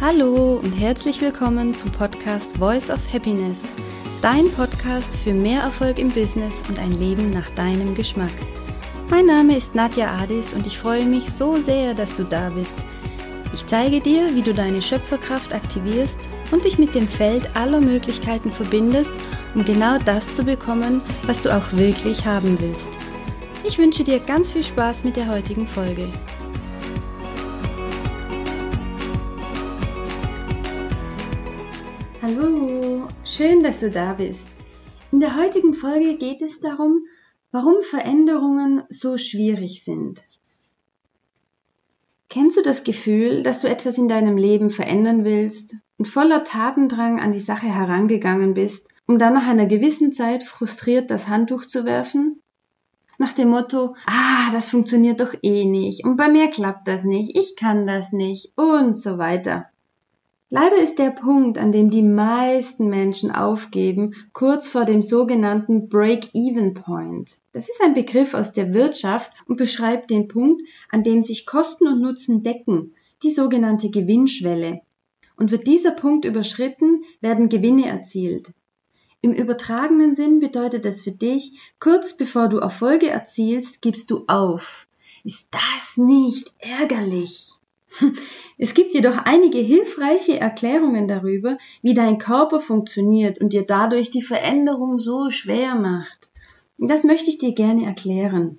Hallo und herzlich willkommen zum Podcast Voice of Happiness, dein Podcast für mehr Erfolg im Business und ein Leben nach deinem Geschmack. Mein Name ist Nadja Adis und ich freue mich so sehr, dass du da bist. Ich zeige dir, wie du deine Schöpferkraft aktivierst und dich mit dem Feld aller Möglichkeiten verbindest, um genau das zu bekommen, was du auch wirklich haben willst. Ich wünsche dir ganz viel Spaß mit der heutigen Folge. Hallo, schön, dass du da bist. In der heutigen Folge geht es darum, warum Veränderungen so schwierig sind. Kennst du das Gefühl, dass du etwas in deinem Leben verändern willst und voller Tatendrang an die Sache herangegangen bist, um dann nach einer gewissen Zeit frustriert das Handtuch zu werfen? Nach dem Motto, ah, das funktioniert doch eh nicht und bei mir klappt das nicht, ich kann das nicht und so weiter. Leider ist der Punkt, an dem die meisten Menschen aufgeben, kurz vor dem sogenannten Break-Even Point. Das ist ein Begriff aus der Wirtschaft und beschreibt den Punkt, an dem sich Kosten und Nutzen decken, die sogenannte Gewinnschwelle. Und wird dieser Punkt überschritten, werden Gewinne erzielt. Im übertragenen Sinn bedeutet das für dich, kurz bevor du Erfolge erzielst, gibst du auf. Ist das nicht ärgerlich? Es gibt jedoch einige hilfreiche Erklärungen darüber, wie dein Körper funktioniert und dir dadurch die Veränderung so schwer macht. Das möchte ich dir gerne erklären.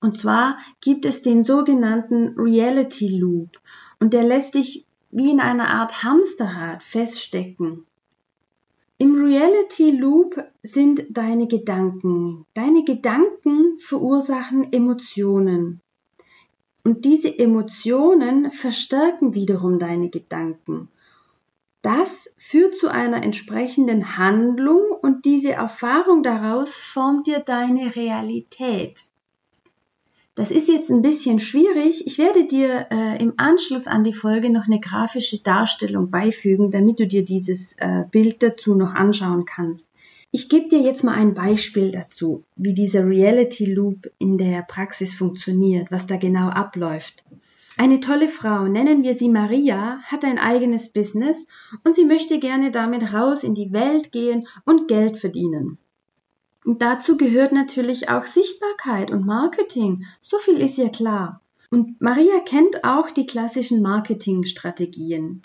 Und zwar gibt es den sogenannten Reality Loop und der lässt dich wie in einer Art Hamsterrad feststecken. Im Reality Loop sind deine Gedanken. Deine Gedanken verursachen Emotionen. Und diese Emotionen verstärken wiederum deine Gedanken. Das führt zu einer entsprechenden Handlung und diese Erfahrung daraus formt dir deine Realität. Das ist jetzt ein bisschen schwierig. Ich werde dir äh, im Anschluss an die Folge noch eine grafische Darstellung beifügen, damit du dir dieses äh, Bild dazu noch anschauen kannst. Ich gebe dir jetzt mal ein Beispiel dazu, wie dieser Reality Loop in der Praxis funktioniert, was da genau abläuft. Eine tolle Frau, nennen wir sie Maria, hat ein eigenes Business und sie möchte gerne damit raus in die Welt gehen und Geld verdienen. Und dazu gehört natürlich auch Sichtbarkeit und Marketing. So viel ist ihr klar. Und Maria kennt auch die klassischen Marketingstrategien.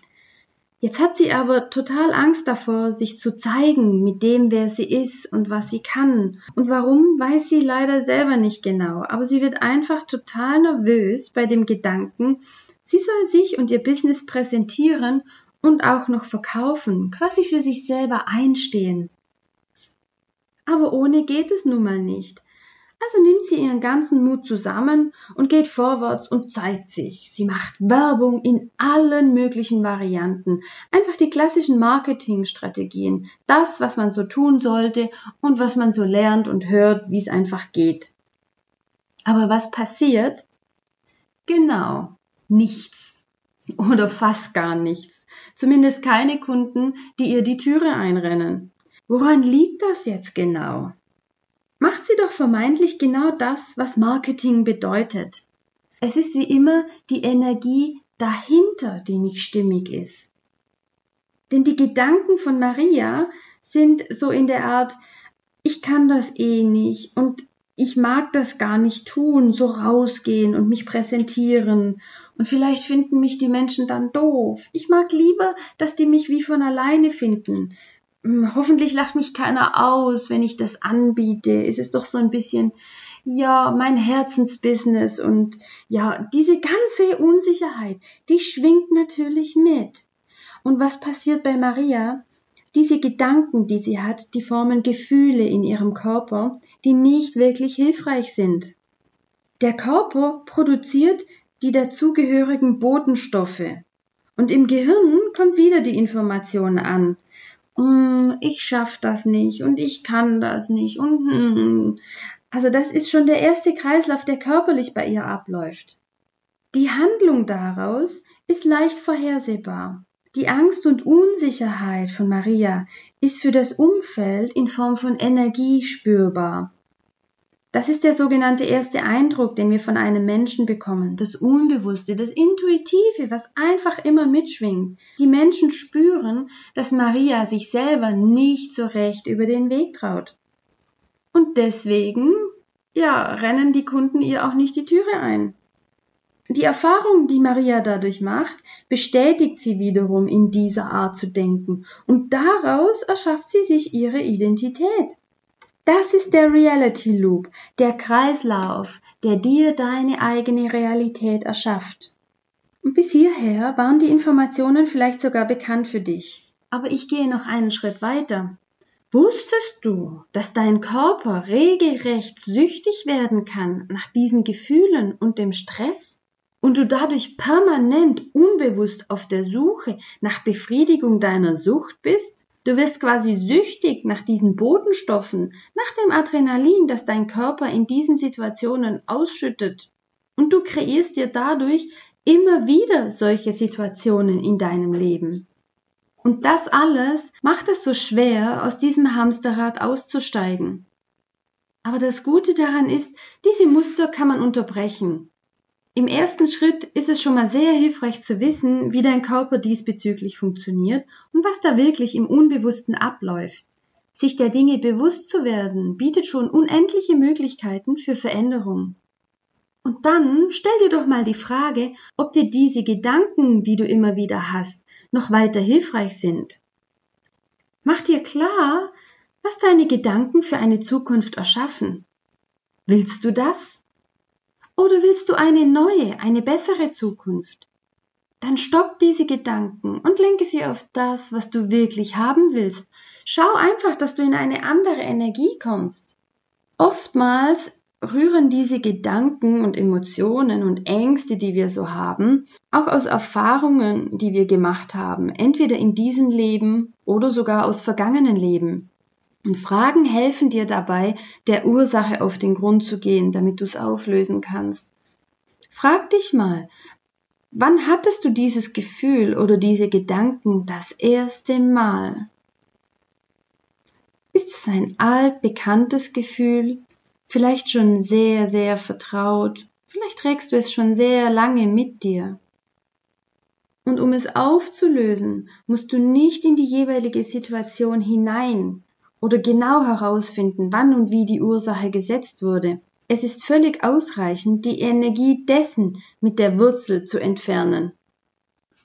Jetzt hat sie aber total Angst davor, sich zu zeigen mit dem, wer sie ist und was sie kann. Und warum, weiß sie leider selber nicht genau. Aber sie wird einfach total nervös bei dem Gedanken, sie soll sich und ihr Business präsentieren und auch noch verkaufen, quasi für sich selber einstehen. Aber ohne geht es nun mal nicht. Also nimmt sie ihren ganzen Mut zusammen und geht vorwärts und zeigt sich. Sie macht Werbung in allen möglichen Varianten. Einfach die klassischen Marketingstrategien. Das, was man so tun sollte und was man so lernt und hört, wie es einfach geht. Aber was passiert? Genau, nichts. Oder fast gar nichts. Zumindest keine Kunden, die ihr die Türe einrennen. Woran liegt das jetzt genau? Macht sie doch vermeintlich genau das, was Marketing bedeutet. Es ist wie immer die Energie dahinter, die nicht stimmig ist. Denn die Gedanken von Maria sind so in der Art, ich kann das eh nicht und ich mag das gar nicht tun, so rausgehen und mich präsentieren. Und vielleicht finden mich die Menschen dann doof. Ich mag lieber, dass die mich wie von alleine finden. Hm, hoffentlich lacht mich keiner aus, wenn ich das anbiete. Es ist doch so ein bisschen, ja, mein Herzensbusiness und ja, diese ganze Unsicherheit, die schwingt natürlich mit. Und was passiert bei Maria? Diese Gedanken, die sie hat, die formen Gefühle in ihrem Körper, die nicht wirklich hilfreich sind. Der Körper produziert die dazugehörigen Botenstoffe. Und im Gehirn kommt wieder die Information an ich schaff das nicht und ich kann das nicht und mm. also das ist schon der erste Kreislauf, der körperlich bei ihr abläuft. Die Handlung daraus ist leicht vorhersehbar. Die Angst und Unsicherheit von Maria ist für das Umfeld in Form von Energie spürbar. Das ist der sogenannte erste Eindruck, den wir von einem Menschen bekommen. Das Unbewusste, das Intuitive, was einfach immer mitschwingt. Die Menschen spüren, dass Maria sich selber nicht so recht über den Weg traut. Und deswegen, ja, rennen die Kunden ihr auch nicht die Türe ein. Die Erfahrung, die Maria dadurch macht, bestätigt sie wiederum in dieser Art zu denken und daraus erschafft sie sich ihre Identität. Das ist der Reality Loop, der Kreislauf, der dir deine eigene Realität erschafft. Und bis hierher waren die Informationen vielleicht sogar bekannt für dich. Aber ich gehe noch einen Schritt weiter. Wusstest du, dass dein Körper regelrecht süchtig werden kann nach diesen Gefühlen und dem Stress? Und du dadurch permanent unbewusst auf der Suche nach Befriedigung deiner Sucht bist? Du wirst quasi süchtig nach diesen Botenstoffen, nach dem Adrenalin, das dein Körper in diesen Situationen ausschüttet. Und du kreierst dir dadurch immer wieder solche Situationen in deinem Leben. Und das alles macht es so schwer, aus diesem Hamsterrad auszusteigen. Aber das Gute daran ist, diese Muster kann man unterbrechen. Im ersten Schritt ist es schon mal sehr hilfreich zu wissen, wie dein Körper diesbezüglich funktioniert und was da wirklich im Unbewussten abläuft. Sich der Dinge bewusst zu werden, bietet schon unendliche Möglichkeiten für Veränderung. Und dann stell dir doch mal die Frage, ob dir diese Gedanken, die du immer wieder hast, noch weiter hilfreich sind. Mach dir klar, was deine Gedanken für eine Zukunft erschaffen. Willst du das? Oder willst du eine neue, eine bessere Zukunft? Dann stopp diese Gedanken und lenke sie auf das, was du wirklich haben willst. Schau einfach, dass du in eine andere Energie kommst. Oftmals rühren diese Gedanken und Emotionen und Ängste, die wir so haben, auch aus Erfahrungen, die wir gemacht haben, entweder in diesem Leben oder sogar aus vergangenen Leben. Und Fragen helfen dir dabei, der Ursache auf den Grund zu gehen, damit du es auflösen kannst. Frag dich mal, wann hattest du dieses Gefühl oder diese Gedanken das erste Mal? Ist es ein altbekanntes Gefühl, vielleicht schon sehr, sehr vertraut, vielleicht trägst du es schon sehr lange mit dir. Und um es aufzulösen, musst du nicht in die jeweilige Situation hinein, oder genau herausfinden, wann und wie die Ursache gesetzt wurde. Es ist völlig ausreichend, die Energie dessen mit der Wurzel zu entfernen.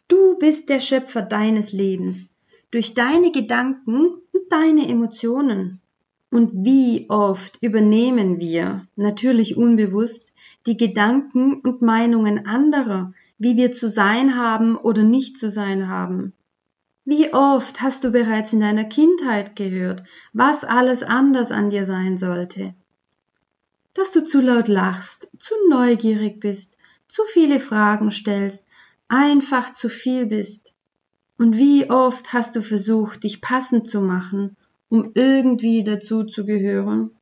Du bist der Schöpfer deines Lebens, durch deine Gedanken und deine Emotionen. Und wie oft übernehmen wir, natürlich unbewusst, die Gedanken und Meinungen anderer, wie wir zu sein haben oder nicht zu sein haben. Wie oft hast du bereits in deiner Kindheit gehört, was alles anders an dir sein sollte? Dass du zu laut lachst, zu neugierig bist, zu viele Fragen stellst, einfach zu viel bist. Und wie oft hast du versucht, dich passend zu machen, um irgendwie dazu zu gehören?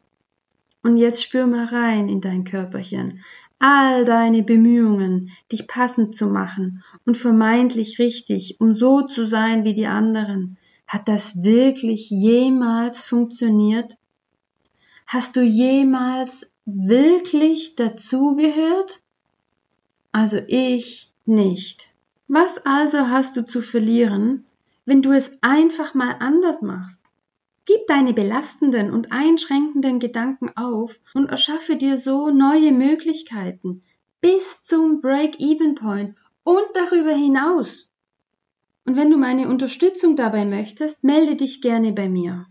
Und jetzt spür mal rein in dein Körperchen all deine Bemühungen, dich passend zu machen und vermeintlich richtig, um so zu sein wie die anderen, hat das wirklich jemals funktioniert? Hast du jemals wirklich dazugehört? Also ich nicht. Was also hast du zu verlieren, wenn du es einfach mal anders machst? Gib deine belastenden und einschränkenden Gedanken auf und erschaffe dir so neue Möglichkeiten bis zum Break-Even-Point und darüber hinaus. Und wenn du meine Unterstützung dabei möchtest, melde dich gerne bei mir.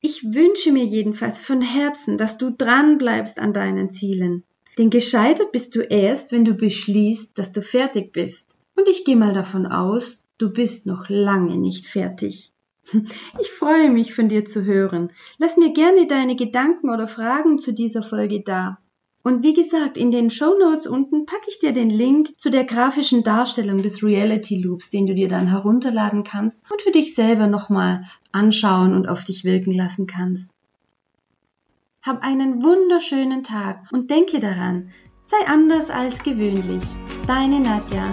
Ich wünsche mir jedenfalls von Herzen, dass du dran bleibst an deinen Zielen. Denn gescheitert bist du erst, wenn du beschließt, dass du fertig bist. Und ich gehe mal davon aus, du bist noch lange nicht fertig. Ich freue mich, von dir zu hören. Lass mir gerne deine Gedanken oder Fragen zu dieser Folge da. Und wie gesagt, in den Show Notes unten packe ich dir den Link zu der grafischen Darstellung des Reality Loops, den du dir dann herunterladen kannst und für dich selber nochmal anschauen und auf dich wirken lassen kannst. Hab einen wunderschönen Tag und denke daran, sei anders als gewöhnlich. Deine Nadja.